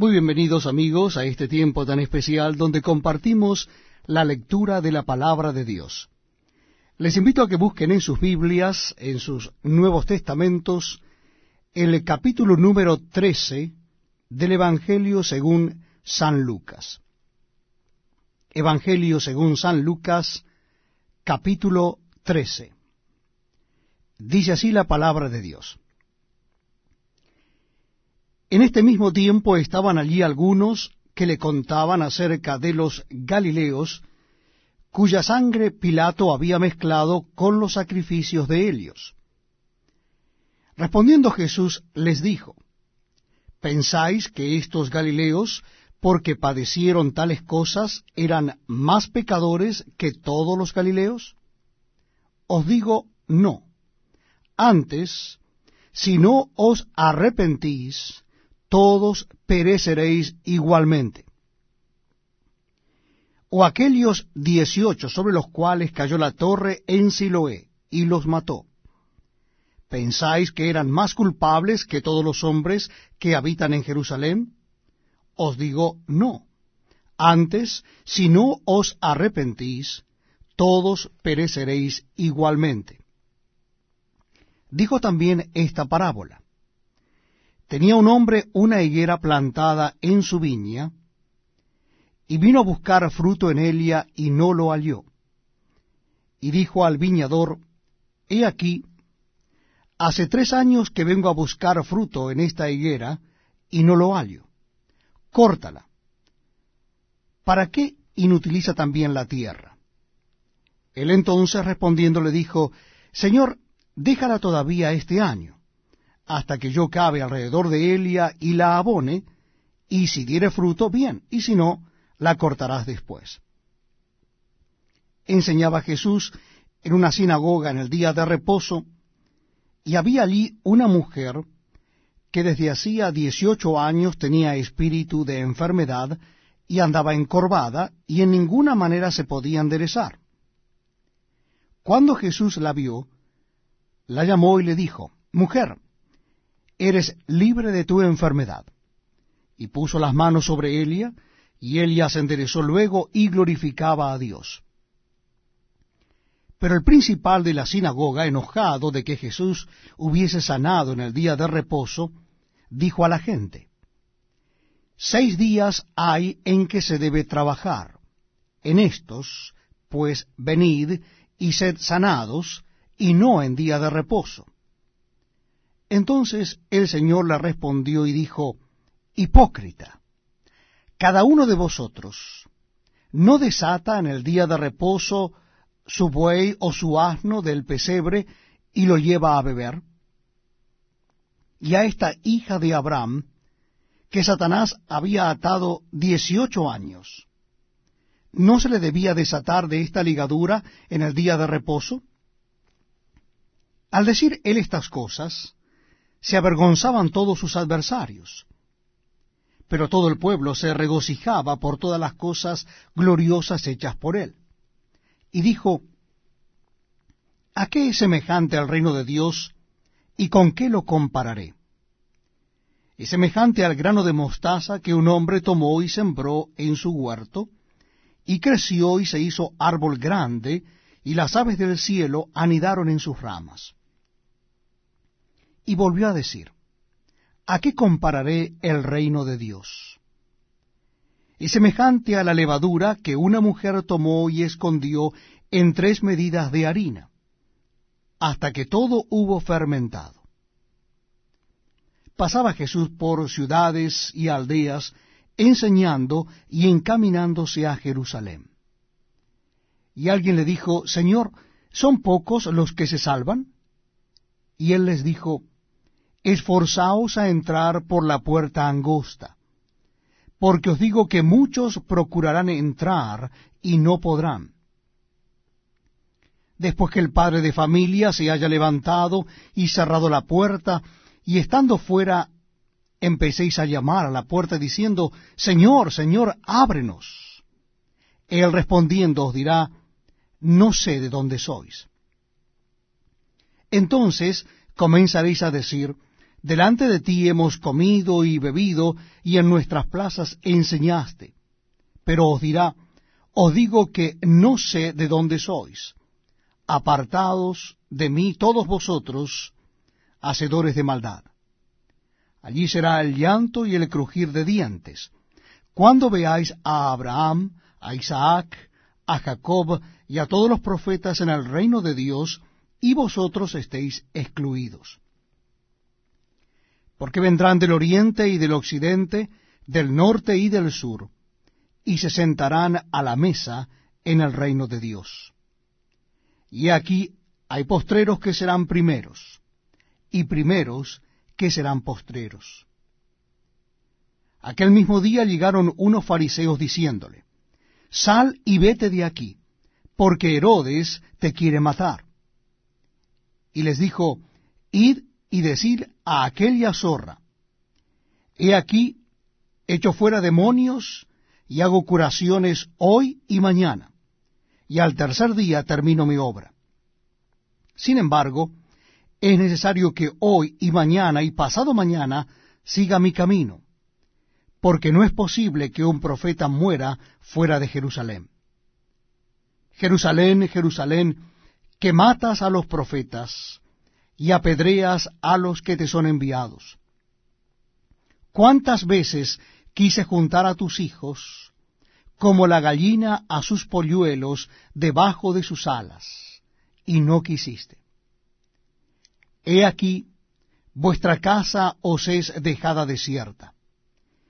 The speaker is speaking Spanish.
Muy bienvenidos amigos a este tiempo tan especial donde compartimos la lectura de la palabra de Dios. Les invito a que busquen en sus Biblias, en sus Nuevos Testamentos, el capítulo número 13 del Evangelio según San Lucas. Evangelio según San Lucas, capítulo 13. Dice así la palabra de Dios. En este mismo tiempo estaban allí algunos que le contaban acerca de los Galileos, cuya sangre Pilato había mezclado con los sacrificios de Helios. Respondiendo Jesús les dijo, ¿Pensáis que estos Galileos, porque padecieron tales cosas, eran más pecadores que todos los Galileos? Os digo, no. Antes, si no os arrepentís, todos pereceréis igualmente. O aquellos dieciocho sobre los cuales cayó la torre en Siloé y los mató. ¿Pensáis que eran más culpables que todos los hombres que habitan en Jerusalén? Os digo, no. Antes, si no os arrepentís, todos pereceréis igualmente. Dijo también esta parábola. Tenía un hombre una higuera plantada en su viña, y vino a buscar fruto en ella y no lo halló. Y dijo al viñador, He aquí, hace tres años que vengo a buscar fruto en esta higuera y no lo hallo. Córtala. ¿Para qué inutiliza también la tierra? Él entonces respondiendo le dijo, Señor, déjala todavía este año hasta que yo cabe alrededor de Elia y la abone, y si diere fruto, bien, y si no, la cortarás después. Enseñaba Jesús en una sinagoga en el día de reposo, y había allí una mujer que desde hacía dieciocho años tenía espíritu de enfermedad y andaba encorvada y en ninguna manera se podía enderezar. Cuando Jesús la vio, la llamó y le dijo, Mujer, eres libre de tu enfermedad. Y puso las manos sobre Elia, y Elia se enderezó luego y glorificaba a Dios. Pero el principal de la sinagoga, enojado de que Jesús hubiese sanado en el día de reposo, dijo a la gente, Seis días hay en que se debe trabajar. En estos, pues, venid y sed sanados, y no en día de reposo entonces el Señor le respondió y dijo, Hipócrita, cada uno de vosotros no desata en el día de reposo su buey o su asno del pesebre y lo lleva a beber. Y a esta hija de Abraham, que Satanás había atado dieciocho años, ¿no se le debía desatar de esta ligadura en el día de reposo? Al decir él estas cosas, se avergonzaban todos sus adversarios. Pero todo el pueblo se regocijaba por todas las cosas gloriosas hechas por él. Y dijo, ¿A qué es semejante al reino de Dios y con qué lo compararé? Es semejante al grano de mostaza que un hombre tomó y sembró en su huerto, y creció y se hizo árbol grande, y las aves del cielo anidaron en sus ramas. Y volvió a decir, ¿a qué compararé el reino de Dios? Es semejante a la levadura que una mujer tomó y escondió en tres medidas de harina, hasta que todo hubo fermentado. Pasaba Jesús por ciudades y aldeas, enseñando y encaminándose a Jerusalén. Y alguien le dijo, Señor, ¿son pocos los que se salvan? Y él les dijo, esforzaos a entrar por la puerta angosta, porque os digo que muchos procurarán entrar y no podrán. Después que el padre de familia se haya levantado y cerrado la puerta, y estando fuera, empecéis a llamar a la puerta diciendo, Señor, Señor, ábrenos. Él respondiendo os dirá, no sé de dónde sois. Entonces comenzaréis a decir, delante de ti hemos comido y bebido, y en nuestras plazas enseñaste. Pero os dirá, os digo que no sé de dónde sois. Apartados de mí todos vosotros, hacedores de maldad. Allí será el llanto y el crujir de dientes, cuando veáis a Abraham, a Isaac, a Jacob y a todos los profetas en el reino de Dios, y vosotros estéis excluidos. Porque vendrán del oriente y del occidente, del norte y del sur, y se sentarán a la mesa en el reino de Dios. Y aquí hay postreros que serán primeros, y primeros que serán postreros. Aquel mismo día llegaron unos fariseos diciéndole, Sal y vete de aquí, porque Herodes te quiere matar. Y les dijo, Id y decir a aquella zorra, He aquí, echo fuera demonios y hago curaciones hoy y mañana, y al tercer día termino mi obra. Sin embargo, es necesario que hoy y mañana y pasado mañana siga mi camino, porque no es posible que un profeta muera fuera de Jerusalén. Jerusalén, Jerusalén, que matas a los profetas y apedreas a los que te son enviados. ¿Cuántas veces quise juntar a tus hijos, como la gallina a sus polluelos debajo de sus alas, y no quisiste? He aquí, vuestra casa os es dejada desierta